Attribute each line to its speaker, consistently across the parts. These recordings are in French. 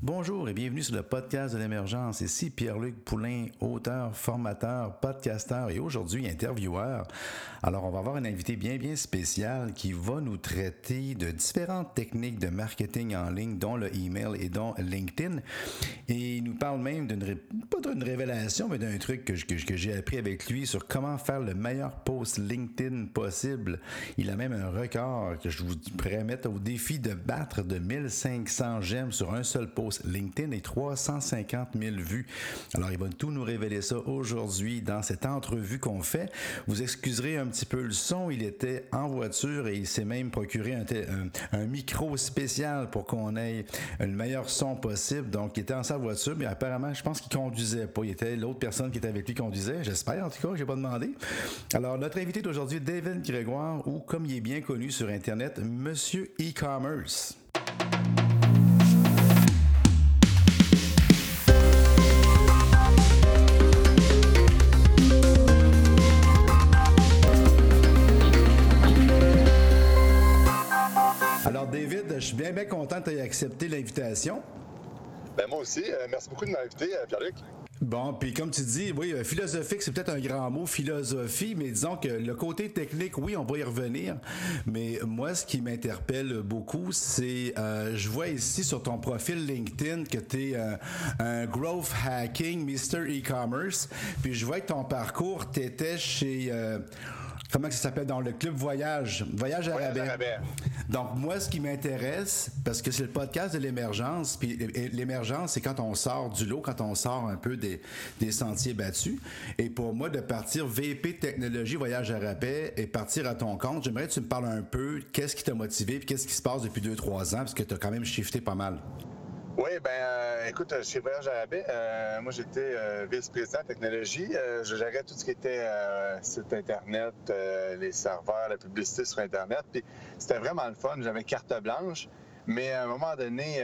Speaker 1: Bonjour et bienvenue sur le podcast de l'émergence. Ici Pierre-Luc Poulain, auteur, formateur, podcasteur et aujourd'hui intervieweur. Alors, on va avoir un invité bien, bien spécial qui va nous traiter de différentes techniques de marketing en ligne, dont le email et dont LinkedIn. Et il nous parle même d'une, pas d'une révélation, mais d'un truc que, que j'ai appris avec lui sur comment faire le meilleur post LinkedIn possible. Il a même un record que je vous pourrais au défi de battre de 1500 j'aime sur un seul post LinkedIn et 350 000 vues. Alors, il va tout nous révéler ça aujourd'hui dans cette entrevue qu'on fait. Vous excuserez un petit peu le son. Il était en voiture et il s'est même procuré un, micro spécial pour qu'on ait le meilleur son possible. Donc, il était en sa voiture, mais apparemment, je pense qu'il conduisait pas. Il était l'autre personne qui était avec lui conduisait. J'espère, en tout cas, j'ai pas demandé. Alors, notre invité d'aujourd'hui, David Grégoire, ou comme il est bien connu sur Internet, Monsieur e-commerce. Je suis bien, bien content que tu aies accepté l'invitation.
Speaker 2: Ben moi aussi. Euh, merci beaucoup de m'inviter, euh, Pierre-Luc.
Speaker 1: Bon, puis comme tu dis, oui, euh, philosophique, c'est peut-être un grand mot, philosophie, mais disons que le côté technique, oui, on va y revenir. Mais moi, ce qui m'interpelle beaucoup, c'est, je vois ici sur ton profil LinkedIn que tu es un growth hacking, Mr. E-commerce, puis je vois que ton parcours, tu étais chez comment ça s'appelle dans le club Voyage, Voyage à Voyage Donc moi, ce qui m'intéresse, parce que c'est le podcast de l'émergence, puis l'émergence, c'est quand on sort du lot, quand on sort un peu des, sentiers battus. Et pour moi, de partir VP Technologie Voyage à rabais et partir à ton compte, j'aimerais que tu me parles un peu, qu'est-ce qui t'a motivé, puis qu'est-ce qui se passe depuis 2-3 ans, parce que tu as quand même shifté pas mal.
Speaker 2: Oui, ben euh, écoute, chez Voyage à euh, moi j'étais euh, vice-président technologie. je gérais tout ce qui était site Internet, les serveurs, la publicité sur Internet. Puis c'était vraiment le fun. J'avais carte blanche. Mais à un moment donné,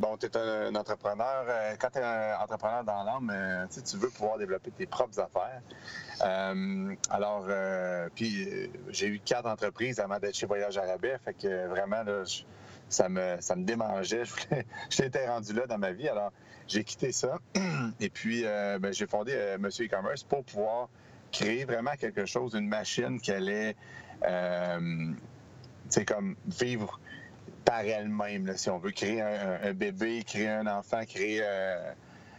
Speaker 2: bon, tu es un, entrepreneur. quand tu es un entrepreneur dans l'âme, tu veux pouvoir développer tes propres affaires. alors, puis j'ai eu quatre entreprises avant d'être chez Voyage à Fait que vraiment, là, je, ça me, ça démangeait. J'étais rendu là dans ma vie. Alors, j'ai quitté ça. Et puis, euh, ben, j'ai fondé euh, Monsieur E-Commerce pour pouvoir créer vraiment quelque chose, une machine qui allait, euh, comme vivre par elle-même, si on veut créer un, bébé, créer un enfant, créer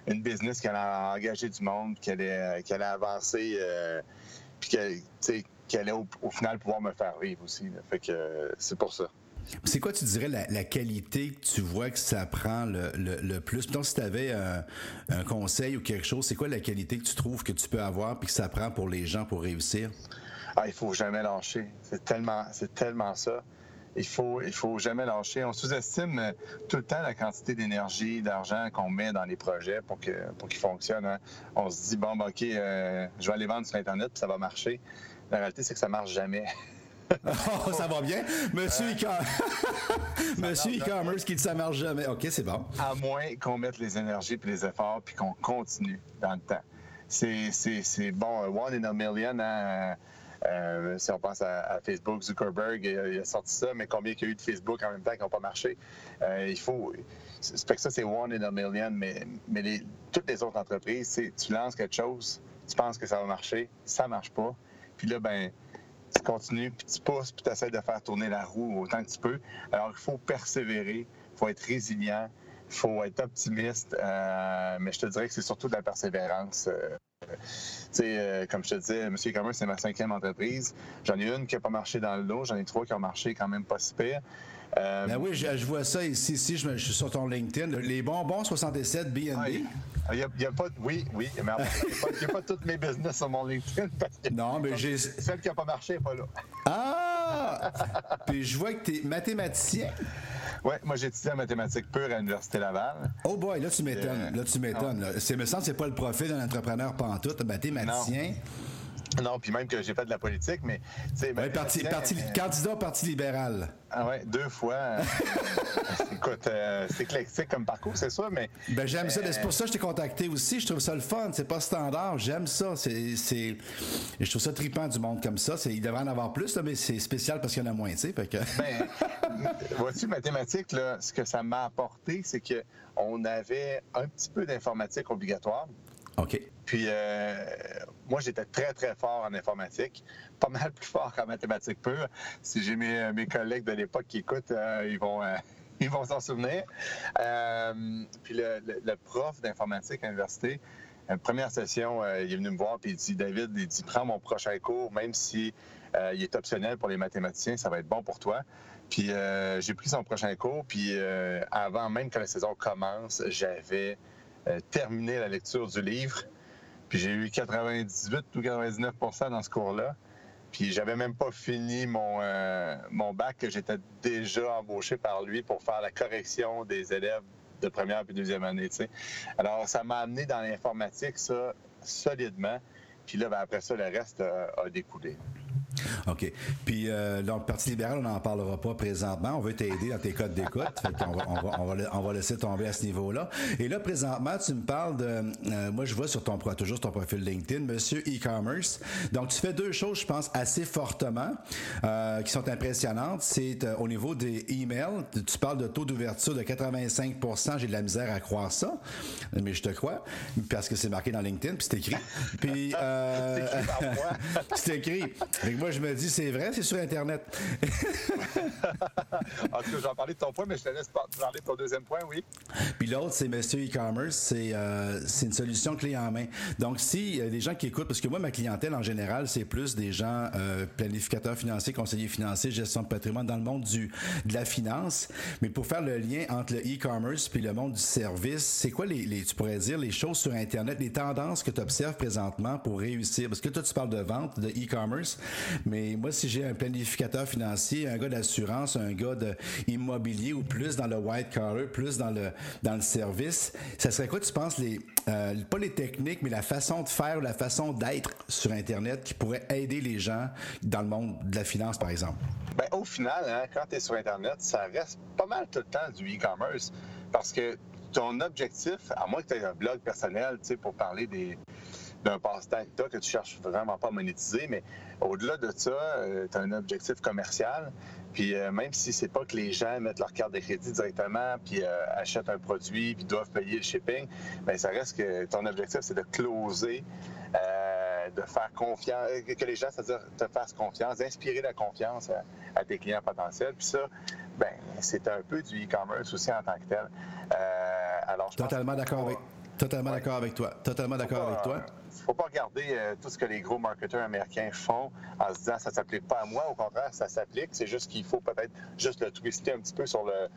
Speaker 2: une business qui allait engager du monde, qui allait, qui allait avancer, puis qui allait, au, final pouvoir me faire vivre aussi. Fait que c'est pour ça.
Speaker 1: C'est quoi, tu dirais, la, qualité que tu vois que ça prend le, plus? Donc, si tu avais un, conseil ou quelque chose, c'est quoi la qualité que tu trouves que tu peux avoir puis que ça prend pour les gens pour réussir?
Speaker 2: Ah, il faut jamais lâcher. C'est tellement, c'est tellement ça. Il faut, faut jamais lâcher. On sous-estime euh, tout le temps la quantité d'énergie, d'argent qu'on met dans les projets pour que pour qu'ils fonctionnent. Hein. On se dit bon, ben, ok, euh, je vais aller vendre sur internet puis ça va marcher. La réalité, c'est que ça marche jamais.
Speaker 1: oh, ça va bien? Monsieur e-commerce qui dit ça marche jamais. OK, c'est bon.
Speaker 2: À moins qu'on mette les énergies puis les efforts puis qu'on continue dans le temps. C'est bon, one in a million, hein? Euh, si on pense à, Facebook, Zuckerberg, il a, sorti ça, mais combien il y a eu de Facebook en même temps qui n'ont pas marché? Euh, il faut. C'est que ça, c'est one in a million, mais, mais toutes les autres entreprises, tu lances quelque chose, tu penses que ça va marcher, ça marche pas. Puis là, ben, tu continues, puis tu pousses, puis tu essaies de faire tourner la roue autant que tu peux. Alors, il faut persévérer, il faut être résilient, il faut être optimiste, euh, mais je te dirais que c'est surtout de la persévérance. Euh, euh, comme je te disais, Monsieur Commerce, c'est ma cinquième entreprise. J'en ai une qui n'a pas marché dans le lot, j'en ai trois qui ont marché quand même pas si pire.
Speaker 1: Euh, ben oui, je, vois ça ici, ici je, suis sur ton LinkedIn. Les bonbons 67 BNB.
Speaker 2: Il y a, y a pas, oui, oui, mais il n'y a, pas toutes mes business sur mon LinkedIn.
Speaker 1: non, mais j'ai.
Speaker 2: Celle qui n'a pas marché n'est pas là.
Speaker 1: Ah! Puis je vois que tu es mathématicien.
Speaker 2: Oui, moi j'ai étudié en mathématiques pure à l'Université Laval.
Speaker 1: Oh boy, là tu m'étonnes. Là tu m'étonnes. C'est me semble que c'est pas le profil d'un entrepreneur pantoute, mathématicien.
Speaker 2: Non, puis même que j'ai fait de la politique, mais...
Speaker 1: Ouais, parti, parti, candidat au Parti libéral.
Speaker 2: Ah ouais, deux fois. Écoute, euh, c'est éclectique comme parcours, c'est sûr, mais...
Speaker 1: Ben, j'aime ça. C'est pour ça que je t'ai contacté aussi. Je trouve ça le fun. C'est pas standard. J'aime ça. C'est. Je trouve ça tripant du monde comme ça. Il devrait en avoir plus, là, mais c'est spécial parce qu'il y en a moins, tu sais. Que...
Speaker 2: ben, vois-tu, mathématiques, là, ce que ça m'a apporté, c'est qu'on avait un petit peu d'informatique obligatoire.
Speaker 1: OK.
Speaker 2: Puis euh, moi, j'étais très, très fort en informatique, pas mal plus fort qu'en mathématiques pures. Si j'ai mes, mes collègues de l'époque qui écoutent, euh, ils vont... Euh, ils vont s'en souvenir. puis le, prof d'informatique à l'université, première session, il est venu me voir puis il dit David, il dit prends mon prochain cours, même si il est optionnel pour les mathématiciens, ça va être bon pour toi. Puis j'ai pris son prochain cours, puis avant même que la saison commence, j'avais terminé la lecture du livre. Puis j'ai eu 98 ou 99 dans ce cours-là. Puis j'avais même pas fini mon, euh, bac, que j'étais déjà embauché par lui pour faire la correction des élèves de première puis deuxième année. Alors, ça m'a amené dans l'informatique, ça, solidement. Puis là, ben, après ça, le reste a découlé.
Speaker 1: OK. Puis, euh, donc, le Parti libéral, on n'en parlera pas présentement. On veut t'aider dans tes codes d'écoute. on, va, on, va, on, va, on va laisser tomber à ce niveau-là. Et là, présentement, tu me parles de. Euh, moi, je vois sur ton, toujours sur ton profil LinkedIn, Monsieur e-commerce. Donc, tu fais deux choses, je pense, assez fortement, euh, qui sont impressionnantes. C'est euh, au niveau des emails. Tu parles de taux d'ouverture de 85% J'ai de la misère à croire ça, mais je te crois, parce que c'est marqué dans LinkedIn, puis c'est écrit. Puis.
Speaker 2: Euh,
Speaker 1: c'est écrit. moi, je me dis, c'est vrai, c'est sur Internet.
Speaker 2: en tout cas, j'en parlais de ton point, mais je te laisse parler de ton deuxième point, oui.
Speaker 1: Puis l'autre, c'est Monsieur e-commerce. C'est euh, une solution clé en main. Donc, si euh, des gens qui écoutent, parce que moi, ma clientèle en général, c'est plus des gens euh, planificateurs financiers, conseillers financiers, gestion de patrimoine dans le monde du, de la finance. Mais pour faire le lien entre le e-commerce puis le monde du service, c'est quoi les, les, tu pourrais dire, les choses sur Internet, les tendances que tu observes présentement pour réussir? Parce que toi, tu parles de vente, de e-commerce, mais moi, si j'ai un planificateur financier, un gars d'assurance, un gars d'immobilier ou plus dans le white collar, plus dans le, dans le service, ça serait quoi, tu penses, les, euh, pas les techniques, mais la façon de faire, la façon d'être sur Internet qui pourrait aider les gens dans le monde de la finance, par exemple?
Speaker 2: Bien, au final, hein, quand tu es sur Internet, ça reste pas mal tout le temps du e-commerce parce que ton objectif, à moins que tu aies un blog personnel, pour parler des, d'un passe-temps que que tu cherches vraiment pas à monétiser, mais au-delà de ça, euh, tu as un objectif commercial. Puis euh, même si c'est pas que les gens mettent leur carte de crédit directement, puis euh, achètent un produit, puis doivent payer le shipping, bien, ça reste que ton objectif, c'est de closer, de faire confiance, que les gens, c'est-à-dire te fassent confiance, d'inspirer la confiance à, tes clients potentiels. Puis ça, ben c'est un peu du e-commerce aussi en tant que tel.
Speaker 1: alors, Totalement d'accord avec Totalement d'accord avec toi. Totalement d'accord avec toi.
Speaker 2: Faut pas regarder euh, tout ce que les gros marketeurs américains font en se disant ça s'applique pas à moi. Au contraire, ça s'applique. C'est juste qu'il faut peut-être juste le twister un petit peu sur le,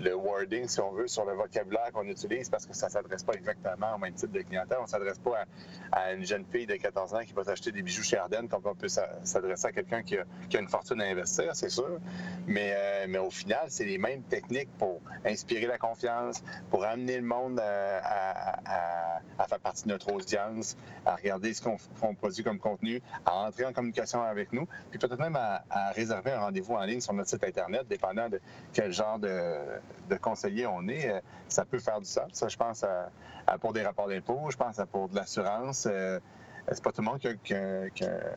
Speaker 2: le wording, si on veut, sur le vocabulaire qu'on utilise parce que ça ne s'adresse pas exactement au même type de clientèle. On ne s'adresse pas à, une jeune fille de 14 ans qui va s'acheter des bijoux chez Ardennes comme on peut s'adresser à quelqu'un qui, qui a, une fortune à investir, c'est sûr. Mais, euh, mais au final, c'est les mêmes techniques pour inspirer la confiance, pour amener le monde à, à, faire partie de notre audience, à regarder ce qu'on produit comme contenu, à entrer en communication avec nous, puis peut-être même à, réserver un rendez-vous en ligne sur notre site Internet, dépendant de quel genre de, de conseiller on est, euh, ça peut faire du sens. Ça, je pense à, pour des rapports d'impôts, je pense à pour de l'assurance. Euh, c'est pas tout le monde qui a,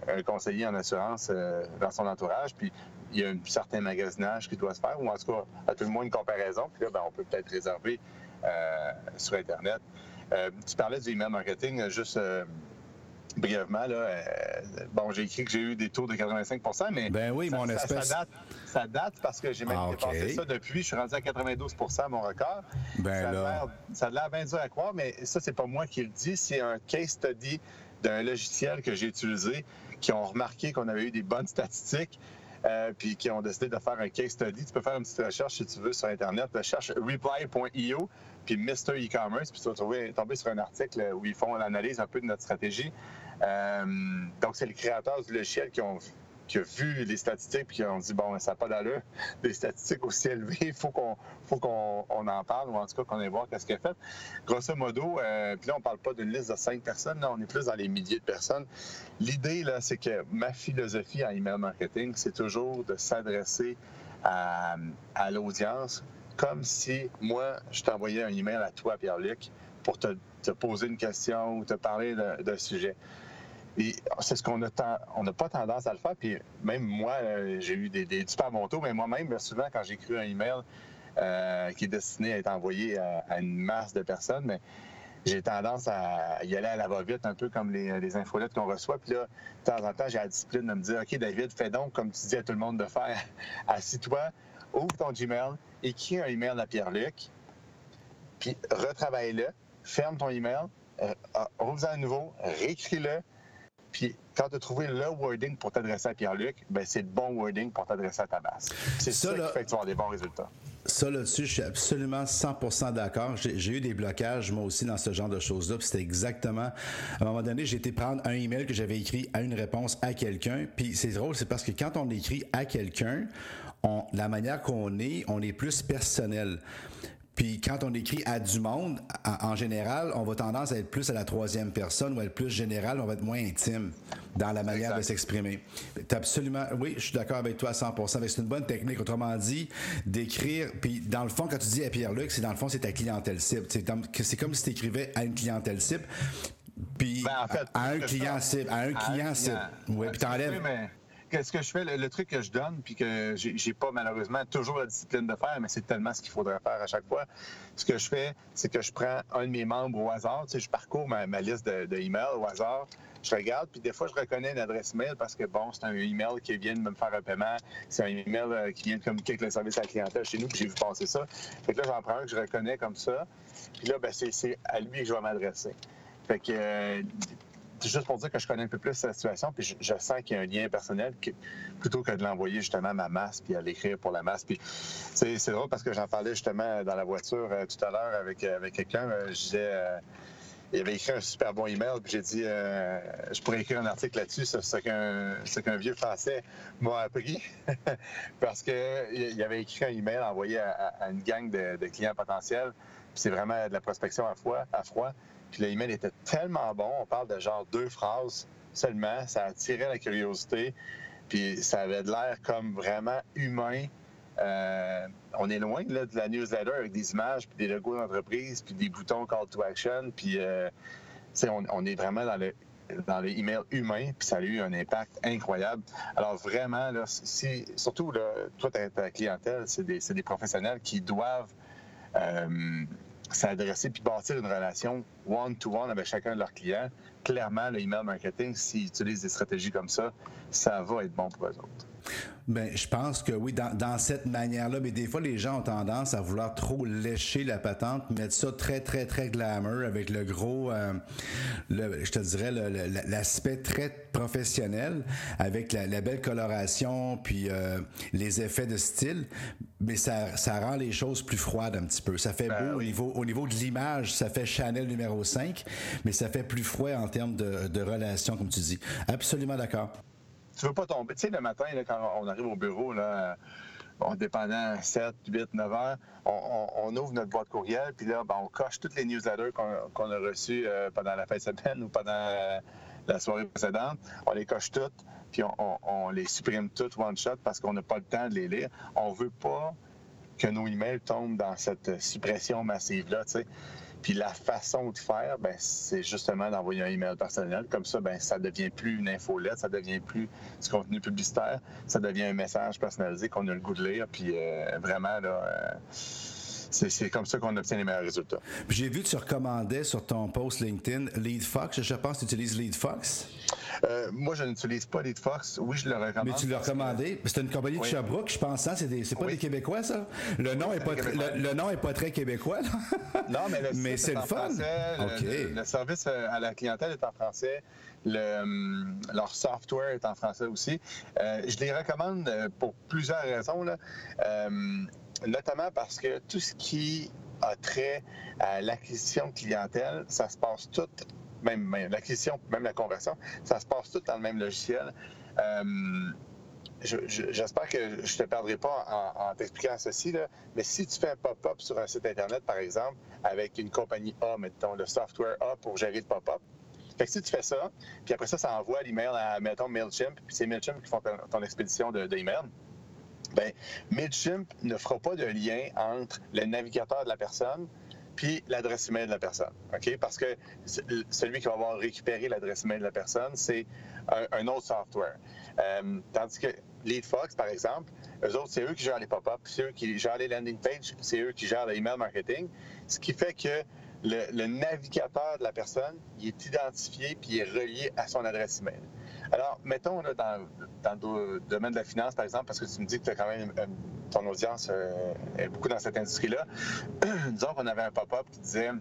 Speaker 2: un conseiller en assurance euh, dans son entourage. Puis il y a un certain magasinage qui doit se faire, ou en tout cas, à tout le moins une comparaison. Puis là, ben, on peut peut-être réserver sur Internet. tu parlais du email marketing, juste brièvement, là, euh, bon, j'ai écrit que j'ai eu des taux de 85% mais
Speaker 1: ben oui,
Speaker 2: ça,
Speaker 1: mon espèce...
Speaker 2: ça, date, parce que j'ai même ah, dépassé ça depuis. Je suis rendu à 92% mon record.
Speaker 1: Ben
Speaker 2: ça, a l'air bien dur à croire, mais ça, c'est pas moi qui le dis. C'est un case study d'un logiciel que j'ai utilisé qui ont remarqué qu'on avait eu des bonnes statistiques. Euh, puis qui ont décidé de faire un case study. Tu peux faire une petite recherche si tu veux sur Internet. Cherche reply.io puis Mr. E-commerce, puis tu vas trouver, tomber sur un article où ils font l'analyse un peu de notre stratégie. Euh, donc, c'est les créateurs du logiciel qui ont, qui a vu les statistiques puis qui ont dit bon, ça n'a pas d'allure, des statistiques aussi élevées, il faut qu'on faut qu'on en parle ou en tout cas qu'on aille voir qu'est-ce qu'elle fait. Grosso modo, euh, puis là, on parle pas d'une liste de cinq personnes, là, on est plus dans les milliers de personnes. L'idée, là, c'est que ma philosophie en email marketing, c'est toujours de s'adresser à l'audience comme si moi, je t'envoyais un email à toi, Pierre-Luc, pour te, poser une question ou te parler d'un sujet. Et c'est ce qu'on n'a pas tendance à le faire. Puis même moi, euh, j'ai eu des, des super bons mais moi-même, souvent, quand j'écris un email euh, qui est destiné à être envoyé à, une masse de personnes, mais j'ai tendance à y aller à la va-vite, un peu comme les, les infolettes qu'on reçoit. Puis là, de temps en temps, j'ai la discipline de me dire OK, David, fais donc comme tu dis à tout le monde de faire. Assis-toi, ouvre ton Gmail, écris un email à Pierre-Luc, puis retravaille-le, ferme ton email, euh, ouvre-en à nouveau, réécris-le, puis quand tu as trouvé le wording pour t'adresser à Pierre-Luc, ben c'est le bon wording pour t'adresser à ta base. C'est ça, qui fait que tu vas avoir des bons résultats.
Speaker 1: Ça, là-dessus, je suis absolument 100% d'accord. J'ai eu des blocages, moi aussi, dans ce genre de choses-là. C'était exactement... À un moment donné, j'ai été prendre un email que j'avais écrit à une réponse à quelqu'un. Puis c'est drôle, c'est parce que quand on écrit à quelqu'un, la manière qu'on est, on est plus personnel. Puis quand on écrit à du monde, en, général, on va tendance à être plus à la troisième personne ou à être plus général, on va être moins intime dans la manière de s'exprimer. Absolument, oui, je suis d'accord avec toi à 100%. C'est une bonne technique. Autrement dit, d'écrire, puis dans le fond, quand tu dis à Pierre-Luc, c'est dans le fond, c'est ta clientèle cible. C'est comme si tu écrivais à une clientèle cible, puis ben, à, un client cible, à un client cible. Oui, puis t'enlèves
Speaker 2: ce que je fais, le, truc que je donne, puis que j'ai pas malheureusement toujours la discipline de faire, mais c'est tellement ce qu'il faudrait faire à chaque fois. Ce que je fais, c'est que je prends un de mes membres au hasard, tu sais, je parcours ma, liste de, de au hasard, je regarde, puis des fois, je reconnais une adresse mail parce que, bon, c'est un email qui vient de me faire un paiement, c'est un email euh, qui vient de communiquer avec le service à la clientèle chez nous, puis j'ai vu passer ça. Fait que là, j'en prends un que je reconnais comme ça, puis là, ben, c'est à lui que je vais m'adresser. Fait que, euh, juste pour dire que je connais un peu plus la situation, puis je, sens qu'il y a un lien personnel plutôt que de l'envoyer justement à ma masse puis à l'écrire pour la masse. Puis c'est drôle parce que j'en parlais justement dans la voiture euh, tout à l'heure avec, euh, avec quelqu'un. Euh, je disais. il avait écrit un super bon email, puis j'ai dit, je pourrais écrire un article là-dessus, ce qu'un vieux Français m'a appris, parce qu'il avait écrit un email envoyé à, une gang de, clients potentiels, puis c'est vraiment de la prospection à froid. Puis l'email était tellement bon, on parle de genre deux phrases seulement, ça attirait la curiosité, puis ça avait de l'air comme vraiment humain. Euh, on est loin là, de la newsletter avec des images, puis des logos d'entreprise, puis des boutons call to action, puis euh, on, on, est vraiment dans le dans les emails humains, puis ça a eu un impact incroyable. Alors vraiment, là, si, surtout, là, toi, ta, clientèle, c'est des, des, professionnels qui doivent euh, s'adresser puis bâtir une relation one-to-one avec chacun de leurs clients. Clairement, le email marketing, s'ils utilisent des stratégies comme ça, ça va être bon pour eux autres.
Speaker 1: Ben, je pense que oui, dans, cette manière-là, mais des fois, les gens ont tendance à vouloir trop lécher la patente, mettre ça très, très, très glamour avec le gros, euh, le, je te dirais, l'aspect très professionnel, avec la, belle coloration, puis euh, les effets de style, mais ça, ça rend les choses plus froides un petit peu. Ça fait ben beau au, niveau, au niveau de l'image, ça fait Chanel numéro 5, mais ça fait plus froid en termes de, de relation, comme tu dis. Absolument d'accord
Speaker 2: tu veux pas tomber. Tu sais, le matin, quand on arrive au bureau, là, bon, dépendant 7, 8, 9 heures, on, ouvre notre boîte courriel, puis là, ben, on coche toutes les newsletters qu'on a reçues euh, pendant la fin de semaine ou pendant euh, la soirée précédente. On les coche toutes, puis on, les supprime toutes one shot parce qu'on n'a pas le temps de les lire. On veut pas que nos emails tombent dans cette suppression massive-là, tu sais. Puis la façon de faire, ben, c'est justement d'envoyer un email personnel. Comme ça, ben, ça devient plus une infolette, ça devient plus du contenu publicitaire, ça devient un message personnalisé qu'on a le goût de lire. Puis euh, vraiment, là, euh, c'est comme ça qu'on obtient les meilleurs résultats.
Speaker 1: J'ai vu que tu recommandais sur ton post LinkedIn LeadFox. Je pense que tu utilises LeadFox.
Speaker 2: Euh, moi, je n'utilise pas LeadFox. Oui, je le recommande.
Speaker 1: Mais tu l'as recommandé. C'est une compagnie de Sherbrooke, je pense. Hein? C'est pas des Québécois, ça? Le nom, est pas le, nom est pas très québécois. Là.
Speaker 2: non, mais, c'est le fun. Le, service euh, à la clientèle est en français. Le, hum, leur software est en français aussi. Euh, je les recommande euh, pour plusieurs raisons. Là. Euh, notamment parce que tout ce qui a trait à l'acquisition de clientèle, ça se passe tout, même, l'acquisition, même la conversion, ça se passe tout dans le même logiciel. Euh, j'espère que je ne te perdrai pas en, t'expliquant ceci, là, mais si tu fais un pop-up sur un site Internet, par exemple, avec une compagnie A, mettons, le software A pour gérer le pop-up, fait que si tu fais ça, puis après ça, ça envoie l'email à, mettons, MailChimp, puis c'est MailChimp qui font ton, expédition d'email, de, ben, MailChimp ne fera pas de lien entre le navigateur de la personne puis l'adresse email de la personne. OK? Parce que celui qui va avoir récupéré l'adresse email de la personne, c'est un, autre software. Euh, tandis que LeadFox, par exemple, eux autres, c'est eux qui gèrent les pop-ups, c'est eux qui gèrent les landing pages, c'est eux qui gèrent l'email marketing. Ce qui fait que le, navigateur de la personne, est identifié puis il est relié à son adresse email. Alors, mettons là, dans, le domaine de la finance, par exemple, parce que tu me dis que quand même euh, ton audience euh, est beaucoup dans cette industrie-là. Disons qu'on avait un pop-up qui disait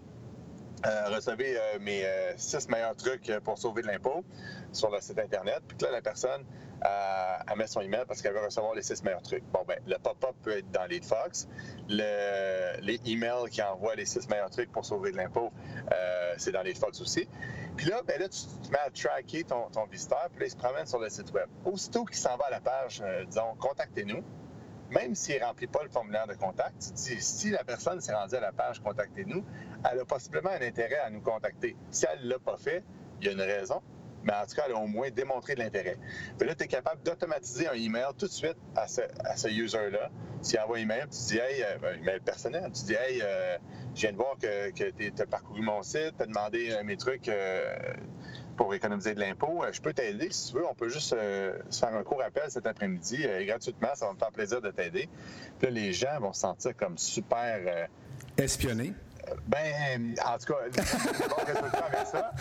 Speaker 2: euh, recevez mes six meilleurs trucs pour sauver de l'impôt sur le site Internet. Puis là, la personne à, mettre son email parce qu'elle veut recevoir les six meilleurs trucs. Bon, ben, le pop-up peut être dans Leadfox. Le, les emails qui envoient les six meilleurs trucs pour sauver de l'impôt, euh, c'est dans Leadfox aussi. Puis là, ben là, tu te mets à tracker ton, visiteur, puis là, il se promène sur le site web. Aussitôt qu'il s'en va à la page, euh, disons, contactez-nous, même s'il ne remplit pas le formulaire de contact, tu dis, si la personne s'est rendue à la page Contactez-nous, elle a possiblement un intérêt à nous contacter. Si elle ne l'a pas fait, il y a une raison mais en tout cas, elle a au moins démontré de l'intérêt. Puis là, tu es capable d'automatiser un email tout de suite à ce, ce user-là. S'il envoie un email, tu dis, hey, euh, email personnel, tu dis, hey, euh, je viens de voir que, tu as parcouru mon site, tu as demandé euh, mes trucs pour économiser de l'impôt. je peux t'aider si tu veux. On peut juste se faire un court appel cet après-midi gratuitement. Ça va me faire plaisir de t'aider. Puis là, les gens vont se sentir comme super.
Speaker 1: Espionnés.
Speaker 2: Ben, en tout cas, bon résultat avec ça.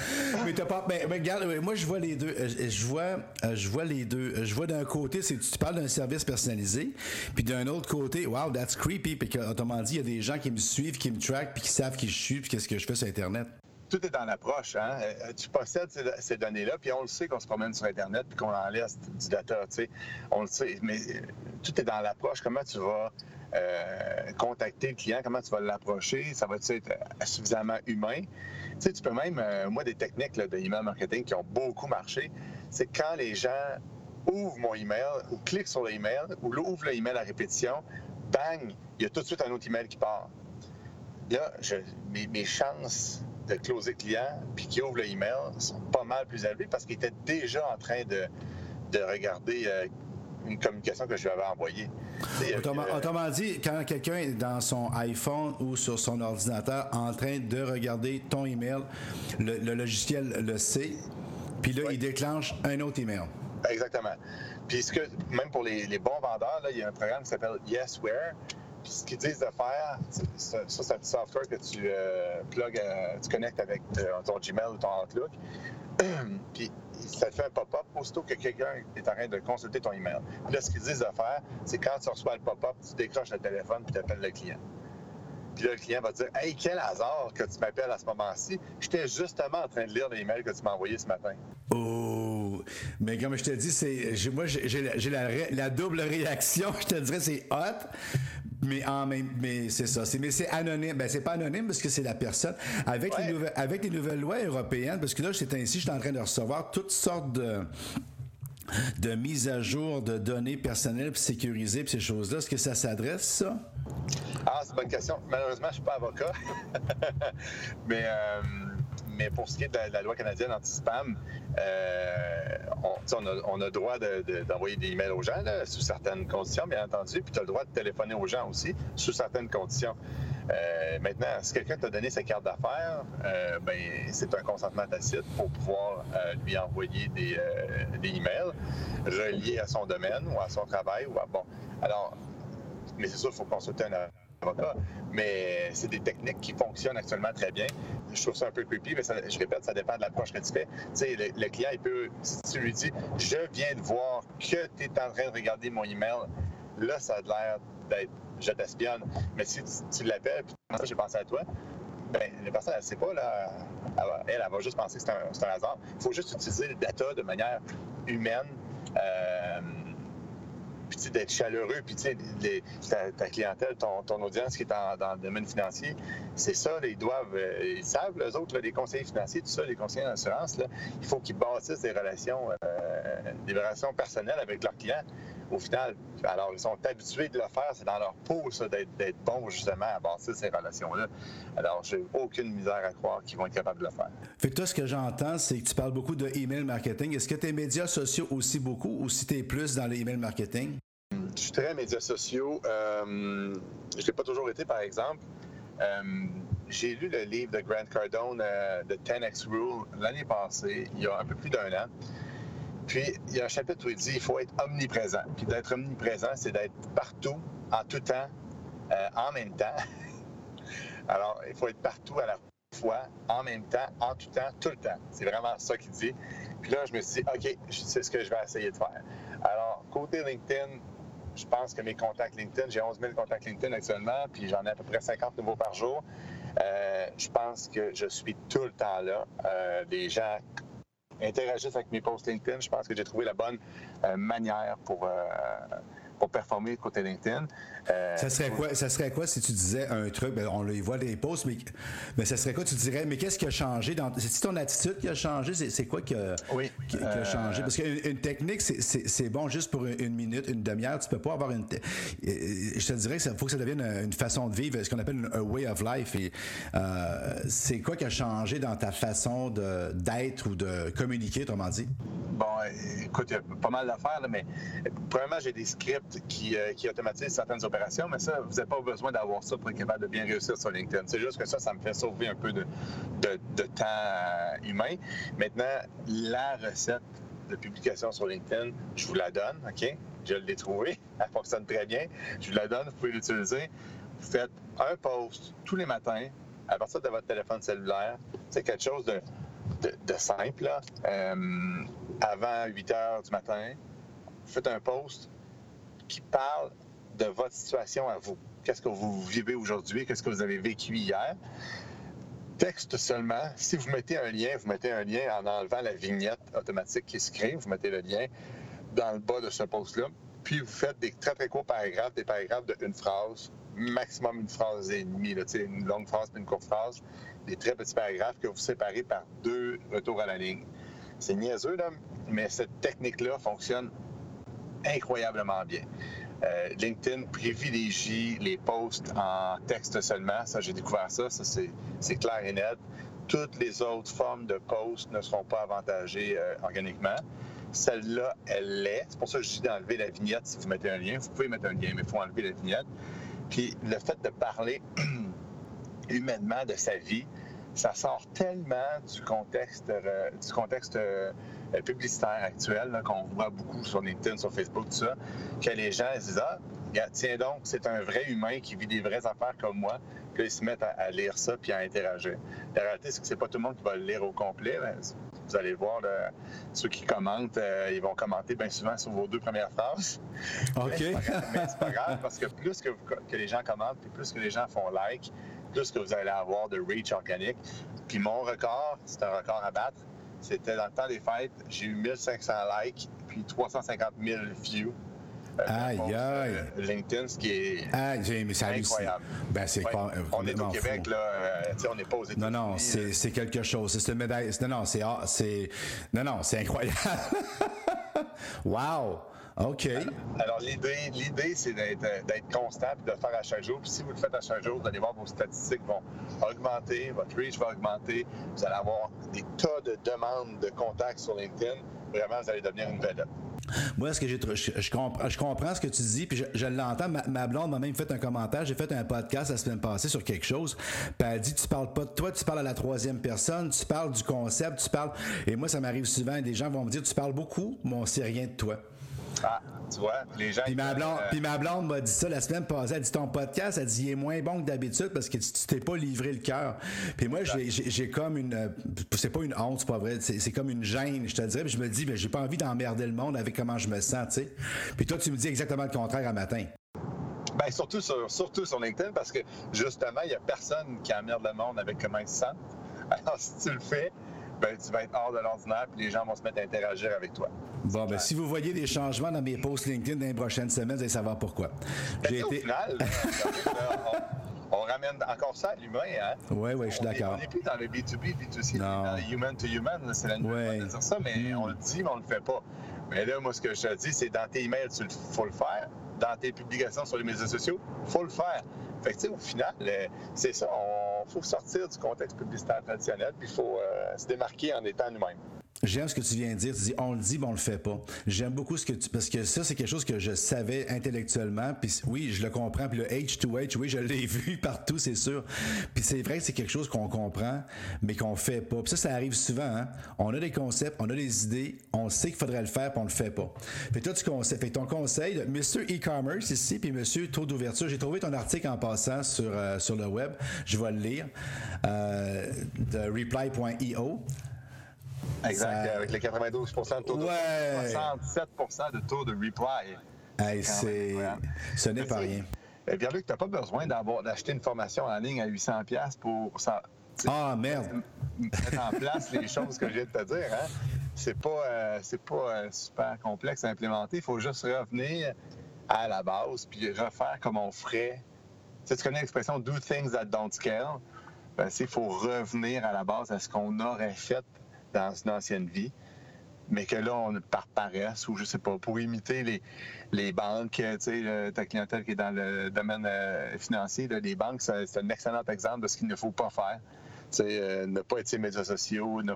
Speaker 1: Mais t'as pas. Ben, ben, regarde, moi, je vois les deux. Euh, je vois, euh, je vois les deux. Je vois d'un côté, c'est tu parles d'un service personnalisé, puis d'un autre côté, wow, that's creepy, puis autrement dit, il y a des gens qui me suivent, qui me traquent, puis qui savent qui je suis, puis qu'est-ce que je fais sur Internet
Speaker 2: tout est dans l'approche. Hein? Euh, tu possèdes ces, données-là, puis on le sait qu'on se promène sur Internet, puis qu'on enlève du data. Tu sais. On le sait, mais tout est dans l'approche. Comment tu vas euh, contacter le client, comment tu vas l'approcher, ça va être euh, suffisamment humain? Tu sais, tu peux même, euh, moi, des techniques de email marketing qui ont beaucoup marché, c'est quand les gens ouvrent mon email ou cliquent sur l'email ou ouvrent l'email à répétition, bang, il y a tout de suite un autre email qui part. Là, mes, chances de closer le client puis qu'il ouvre l'email sont pas mal plus élevées parce qu'il était déjà en train de, de regarder une communication que je lui avais envoyée.
Speaker 1: Autrement, dit, quand quelqu'un est dans son iPhone ou sur son ordinateur en train de regarder ton email, le, logiciel le sait, puis là, il déclenche un autre email.
Speaker 2: Exactement. Puis ce que, même pour les, bons vendeurs, il y a un programme qui s'appelle Yesware. Ce qu'ils disent de faire, ça, c'est un software que tu euh, euh, tu connectes avec euh, ton Gmail ou ton Outlook. puis ça te fait un pop-up aussitôt que quelqu'un est en train de consulter ton email. Puis là, ce qu'ils disent de faire, c'est quand tu reçois le pop-up, tu décroches le téléphone puis tu appelles le client. Puis là, le client va te dire Hey, quel hasard que tu m'appelles à ce moment-ci. J'étais justement en train de lire l'email que tu m'as envoyé ce matin.
Speaker 1: Oh! Mais comme je te dis, c'est, moi, j'ai la, la, double réaction. Je te dirais, c'est hot. Mais en même, mais c'est ça. C'est, mais c'est anonyme. Ben, c'est pas anonyme parce que c'est la personne. Avec, les nouvelles, avec les nouvelles lois européennes, parce que là, c'est ainsi, je suis en train de recevoir toutes sortes de de mise à jour de données personnelles puis sécurisées puis ces choses-là. Est-ce que ça s'adresse, ça?
Speaker 2: Ah, c'est une bonne question. Malheureusement, je suis pas avocat. mais, euh, mais pour ce qui est de la, loi canadienne anti-spam, euh, on, a, on, a, droit d'envoyer des emails aux gens sous certaines conditions, bien entendu, puis tu as le droit de téléphoner aux gens aussi sous certaines conditions. Euh, maintenant, si quelqu'un t'a donné sa carte d'affaires, euh, ben, c'est un consentement tacite pour pouvoir lui envoyer des, des, emails reliés à son domaine ou à son travail. Ou à, bon, alors, mais c'est sûr, il faut consulter un Mais c'est des techniques qui fonctionnent actuellement très bien. Je trouve ça un peu creepy, mais je répète, ça dépend de l'approche que tu fais. Tu sais, le, client, il peut, si tu lui dis, je viens de voir que tu es en train de regarder mon email, là, ça a l'air d'être je t'espionne. Mais si tu, l'appelles, puis j'ai pensé à toi, ben, la personne, elle ne sait pas, là, elle, elle, va juste penser que c'est un, hasard. Il faut juste utiliser le data de manière humaine. Euh, puis d'être chaleureux, puis ta, ta clientèle, ton, ton, audience qui est dans le domaine financier, c'est ça, ils doivent, euh, ils savent, les autres, les conseillers financiers, tout ça, les conseillers d'assurance, il faut qu'ils bâtissent des relations, euh, des relations personnelles avec leurs clients au final, alors ils sont habitués de le faire, c'est dans leur peau, ça, d'être bons, justement, à bâtir ces relations-là. Alors, j'ai aucune misère à croire qu'ils vont être capables de le faire.
Speaker 1: Fait que toi, ce que j'entends, c'est que tu parles beaucoup de email marketing. Est-ce que tes médias sociaux aussi beaucoup ou si tu es plus dans l'email marketing?
Speaker 2: Je suis très médias sociaux. Euh, je ne l'ai pas toujours été, par exemple. Euh, j'ai lu le livre de Grant Cardone, euh, The 10X Rule, l'année passée, il y a un peu plus d'un an. Puis, il y a un chapitre où il dit qu'il faut être omniprésent. Puis d'être omniprésent, c'est d'être partout, en tout temps, euh, en même temps. Alors, il faut être partout à la fois, en même temps, en tout temps, tout le temps. C'est vraiment ça qu'il dit. Puis là, je me suis dit, OK, c'est ce que je vais essayer de faire. Alors, côté LinkedIn, je pense que mes contacts LinkedIn, j'ai 11 000 contacts LinkedIn actuellement, puis j'en ai à peu près 50 nouveaux par jour. Euh, je pense que je suis tout le temps là. Euh, des gens interagissent avec mes posts LinkedIn. Je pense que j'ai trouvé la bonne euh, manière pour pour performer côté LinkedIn.
Speaker 1: Euh, ça, serait quoi, ça serait quoi si tu disais un truc, ben, on les voit les posts, mais, mais ça serait quoi, tu dirais, mais qu'est-ce qui a changé? Dans, c'est ton attitude qui a changé? C'est, quoi qui a, qui, a euh, changé? Parce qu'une technique, c'est, bon juste pour une minute, une demi-heure. Tu peux pas avoir une... Je te dirais qu'il faut que ça devienne une façon de vivre, ce qu'on appelle un way of life. Et, euh, c'est quoi qui a changé dans ta façon d'être ou de communiquer, autrement dit?
Speaker 2: Bon, écoute, il y a pas mal d'affaires, mais premièrement, j'ai des scripts qui, euh, qui automatise certaines opérations, mais ça, vous n'avez pas besoin d'avoir ça pour être capable de bien réussir sur LinkedIn. C'est juste que ça, ça me fait sauver un peu de, de, temps euh, humain. Maintenant, la recette de publication sur LinkedIn, je vous la donne, OK? Je l'ai trouvée. Elle fonctionne très bien. Je vous la donne, vous pouvez l'utiliser. Vous faites un post tous les matins à partir de votre téléphone cellulaire. C'est quelque chose de, de, simple. Euh, avant 8 heures du matin, faites un post qui parle de votre situation à vous. Qu'est-ce que vous vivez aujourd'hui? Qu'est-ce que vous avez vécu hier? Texte seulement. Si vous mettez un lien, vous mettez un lien en enlevant la vignette automatique qui se crée. Vous mettez le lien dans le bas de ce post-là. Puis vous faites des très, très courts paragraphes, des paragraphes d'une phrase, maximum une phrase et demie, une longue phrase puis une courte phrase, des très petits paragraphes que vous séparez par deux retours à la ligne. C'est niaiseux, mais cette technique-là fonctionne incroyablement bien. Euh, LinkedIn privilégie les posts en texte seulement. Ça, j'ai découvert ça. Ça, c'est clair et net. Toutes les autres formes de posts ne seront pas avantagées euh, organiquement. Celle-là, elle l'est. C'est pour ça que je dis d'enlever la vignette si vous mettez un lien. Vous pouvez mettre un lien, mais il faut enlever la vignette. Puis le fait de parler humainement de sa vie, ça sort tellement du contexte, euh, du contexte euh, publicitaire actuel qu'on voit beaucoup sur LinkedIn, sur Facebook, tout ça, que les gens se disent Ah, tiens donc, c'est un vrai humain qui vit des vraies affaires comme moi. Puis ils se mettent à, lire ça puis à interagir. La réalité, c'est que c'est pas tout le monde qui va le lire au complet. vous allez voir, ceux qui commentent, euh, ils vont commenter bien souvent sur vos deux premières phrases.
Speaker 1: OK.
Speaker 2: Mais c'est pas, grave parce que plus que, que, les gens commentent, puis plus que les gens font like, plus que vous allez avoir de reach organique. Puis mon record, c'est un record à battre. C'était dans le temps des fêtes. J'ai eu 1500 likes, puis 350 000 views.
Speaker 1: Euh, aïe, aïe.
Speaker 2: Euh, LinkedIn, ce qui est incroyable.
Speaker 1: Ben, c'est
Speaker 2: On est au Québec, là. Euh, on n'est pas aux États-Unis.
Speaker 1: Non, non, c'est quelque chose. C'est une médaille. Non, non, c'est non, non, c'est incroyable. wow! OK.
Speaker 2: Alors, l'idée, l'idée c'est d'être, constant et de le faire à chaque jour. Puis si vous le faites à chaque jour, vous allez voir vos statistiques vont augmenter, votre reach va augmenter, vous allez avoir des tas de demandes de contacts sur LinkedIn. Vraiment, vous allez devenir une vedette.
Speaker 1: Moi, ce que j'ai, je, comprends, je comprends ce que tu dis, puis je, l'entends. Ma, blonde m'a même fait un commentaire. J'ai fait un podcast la semaine passée sur quelque chose. Puis elle dit Tu parles pas de toi, tu parles à la troisième personne, tu parles du concept, tu parles. Et moi, ça m'arrive souvent. Des gens vont me dire Tu parles beaucoup, mais on sait rien de toi.
Speaker 2: Ah, tu vois, les gens.
Speaker 1: Puis ma, blonde, puis ma blonde m'a dit ça la semaine passée. Elle dit ton podcast, elle dit il est moins bon que d'habitude parce que tu t'es pas livré le cœur. Puis moi, j'ai comme une. Euh, c'est pas une honte, c'est pas vrai. C'est comme une gêne, je te dirais. Puis je me dis, ben, j'ai pas envie d'emmerder le monde avec comment je me sens, tu sais. Puis toi, tu me dis exactement le contraire un matin.
Speaker 2: Bien, surtout sur, surtout sur LinkedIn parce que justement, il n'y a personne qui emmerde le monde avec comment il se sent. Alors, si tu le fais, ben, tu vas être hors de l'ordinaire, puis les gens vont se mettre à interagir avec toi.
Speaker 1: Bon, ben, si vous voyez des changements dans mes posts LinkedIn dans les prochaines semaines, vous allez savoir pourquoi.
Speaker 2: Ben, J'ai été... Au final, on, ramène encore ça à l'humain. Hein?
Speaker 1: Oui, oui, je suis d'accord.
Speaker 2: On n'est plus dans le B2B, B2C, dans le human to human. C'est la nouvelle ouais. de dire ça, mais on le dit, mais on le fait pas. Mais là, moi, ce que je te dis, c'est dans tes emails, il faut le faire. Dans tes publications sur les médias sociaux, il faut le faire. Fait que, tu sais, au final, euh, c'est ça. Il faut sortir du contexte publicitaire traditionnel, puis il faut euh, se démarquer en étant nous-mêmes.
Speaker 1: J'aime ce que tu viens de dire. Tu dis on le dit, mais on le fait pas. J'aime beaucoup ce que tu. Parce que ça, c'est quelque chose que je savais intellectuellement. Puis oui, je le comprends. Puis le H2H, oui, je l'ai vu partout, c'est sûr. Puis c'est vrai que c'est quelque chose qu'on comprend, mais qu'on fait pas. Puis ça, ça arrive souvent. Hein? On a des concepts, on a des idées, on sait qu'il faudrait le faire, puis on le fait pas. Fait toi, tu conseilles. Fait ton conseil, Mr. E-Commerce ici, puis Monsieur Taux d'ouverture. J'ai trouvé ton article en passant sur, euh, sur le web. Je vais le lire. Euh, de reply.io.
Speaker 2: Exact, avec les 92 de taux de ouais. 67% de taux de reply.
Speaker 1: Hey, c'est... Ce n'est pas rien.
Speaker 2: Eh Pierre-Luc, tu n'as pas besoin d'acheter une formation en ligne à 800$ pour ça.
Speaker 1: Ah, merde!
Speaker 2: Mettre en place les choses que je viens de te dire. Hein? C'est pas, euh, c'est pas euh, super complexe à implémenter. Il faut juste revenir à la base puis refaire comme on ferait. Sais, tu connais l'expression do things that don't scale? Ben, il faut revenir à la base à ce qu'on aurait fait dans une ancienne vie, mais que là, on par paresse ou je sais pas, pour imiter les, banques, tu sais, ta clientèle qui est dans le domaine euh, financier, les banques, c'est un excellent exemple de ce qu'il ne faut pas faire. Euh, ne pas être sur les médias sociaux, ne,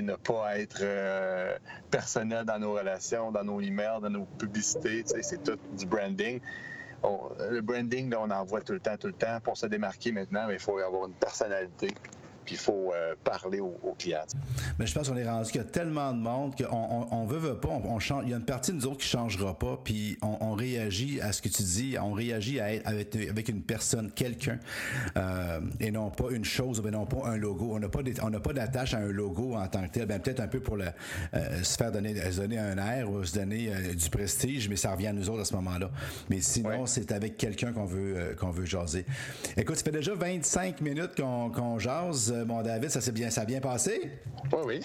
Speaker 2: ne pas être euh, personnel dans nos relations, dans nos emails, dans nos publicités, c'est tout du branding. Le branding, on en voit tout le temps, tout le temps. Pour se démarquer maintenant, il faut avoir une personnalité puis il faut euh, parler aux, clients.
Speaker 1: Mais je pense qu'on est rendu qu'il y a tellement de monde qu'on on, veut, veut pas, on, change. Il y a une partie de nous autres qui changera pas, puis on, réagit à ce que tu dis, on réagit à être avec, une personne, quelqu'un, euh, et non pas une chose, mais non pas un logo. On n'a pas on n'a pas d'attache à un logo en tant que tel. Ben, peut-être un peu pour le, euh, se faire donner, se donner un air ou se donner du prestige, mais ça revient à nous autres à ce moment-là. Mais sinon, c'est avec quelqu'un qu'on veut qu'on veut jaser. Écoute, ça fait déjà 25 minutes qu'on jase. Euh, mon David, ça s'est bien, ça a bien passé?
Speaker 2: Oui, oui.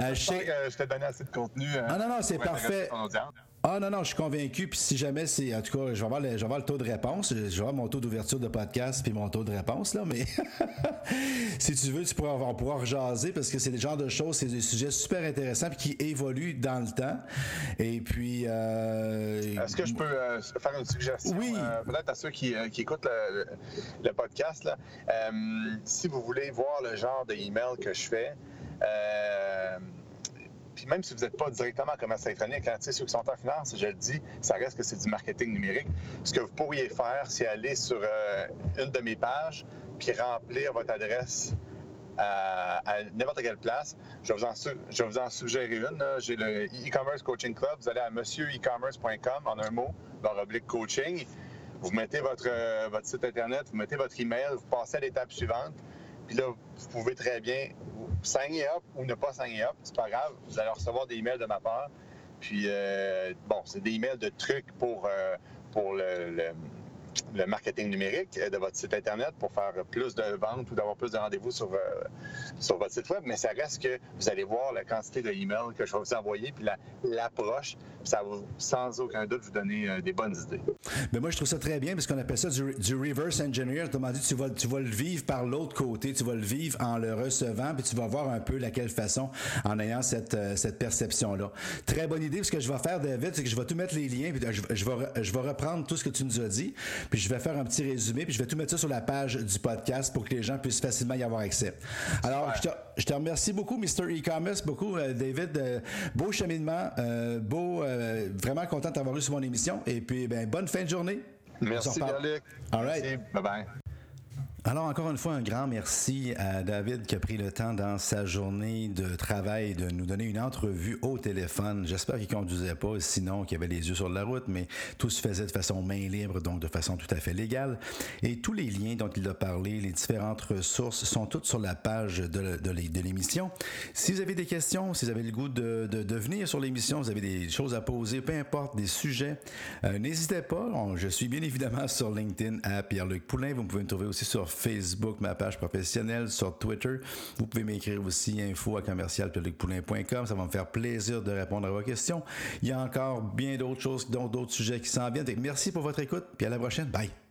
Speaker 2: euh, je, que je t'ai donné assez de contenu.
Speaker 1: Euh, ah non, non, c'est parfait. Ah non, non, je suis convaincu. Puis si jamais c'est. En tout cas, je vais, avoir le, je vais avoir le taux de réponse. Je vais avoir mon taux d'ouverture de podcast puis mon taux de réponse, là. Mais si tu veux, tu pourras, on pourra rejaser parce que c'est le genre de choses, c'est des sujets super intéressants puis qui évoluent dans le temps. Et puis.
Speaker 2: Euh... Est-ce que je peux euh, faire une suggestion?
Speaker 1: Oui.
Speaker 2: Euh, peut-être à ceux qui, euh, qui écoutent le, le, podcast, là. si vous voulez voir le genre d'email que je fais, puis même si vous n'êtes pas directement commerce électronique, hein, ceux qui sont en finance, je le dis, ça reste que c'est du marketing numérique. Ce que vous pourriez faire, c'est aller sur euh, une de mes pages, puis remplir votre adresse à, n'importe quelle place. Je vais vous en, je en suggérer une. J'ai le e-commerce coaching club. Vous allez à monsieurecommerce.com en un mot, barre oblique coaching. Vous mettez votre, euh, votre site Internet, vous mettez votre email, vous passez à l'étape suivante. Puis là, vous pouvez très bien signer up ou ne pas signer up, c'est pas grave. Vous allez recevoir des emails de ma part. Puis, euh, bon, c'est des emails de trucs pour, euh, pour le le marketing numérique de votre site Internet pour faire plus de ventes ou d'avoir plus de rendez-vous sur, euh, sur votre site Web, mais ça reste que vous allez voir la quantité de emails que je vais vous envoyer, puis l'approche, ça va sans aucun doute vous donner euh, des bonnes idées.
Speaker 1: Mais moi, je trouve ça très bien parce qu'on appelle ça du, reverse engineer. Autrement dit, tu vas, tu vas le vivre par l'autre côté, tu vas le vivre en le recevant, puis tu vas voir un peu laquelle façon en ayant cette, euh, cette perception-là. Très bonne idée. Ce que je vais faire, David, c'est que je vais tout mettre les liens, puis je, je, vais, je vais reprendre tout ce que tu nous as dit, puis je vais faire un petit résumé, puis je vais tout mettre ça sur la page du podcast pour que les gens puissent facilement y avoir accès. Alors, je te, remercie beaucoup, Mr. E-Commerce, beaucoup, euh, David. Euh, beau cheminement, euh, beau, vraiment content de t'avoir eu sur mon émission. Et puis, ben, bonne fin de journée.
Speaker 2: Merci, Luc.
Speaker 1: All right.
Speaker 2: Bye-bye.
Speaker 1: Alors encore une fois, un grand merci à David qui a pris le temps dans sa journée de travail de nous donner une entrevue au téléphone. J'espère qu'il conduisait pas, sinon qu'il avait les yeux sur la route, mais tout se faisait de façon main libre, donc de façon tout à fait légale. Et tous les liens dont il a parlé, les différentes ressources sont toutes sur la page de, l'émission. Si vous avez des questions, si vous avez le goût de, venir sur l'émission, vous avez des choses à poser, peu importe, des sujets, euh, n'hésitez pas. je suis bien évidemment sur LinkedIn à Pierre-Luc Poulain. Vous pouvez me trouver aussi sur Facebook, ma page professionnelle, sur Twitter. Vous pouvez m'écrire aussi info à commercialpelucpoulin.com. Ça va me faire plaisir de répondre à vos questions. Il y a encore bien d'autres choses, d'autres sujets qui s'en viennent. Merci pour votre écoute, puis à la prochaine. Bye.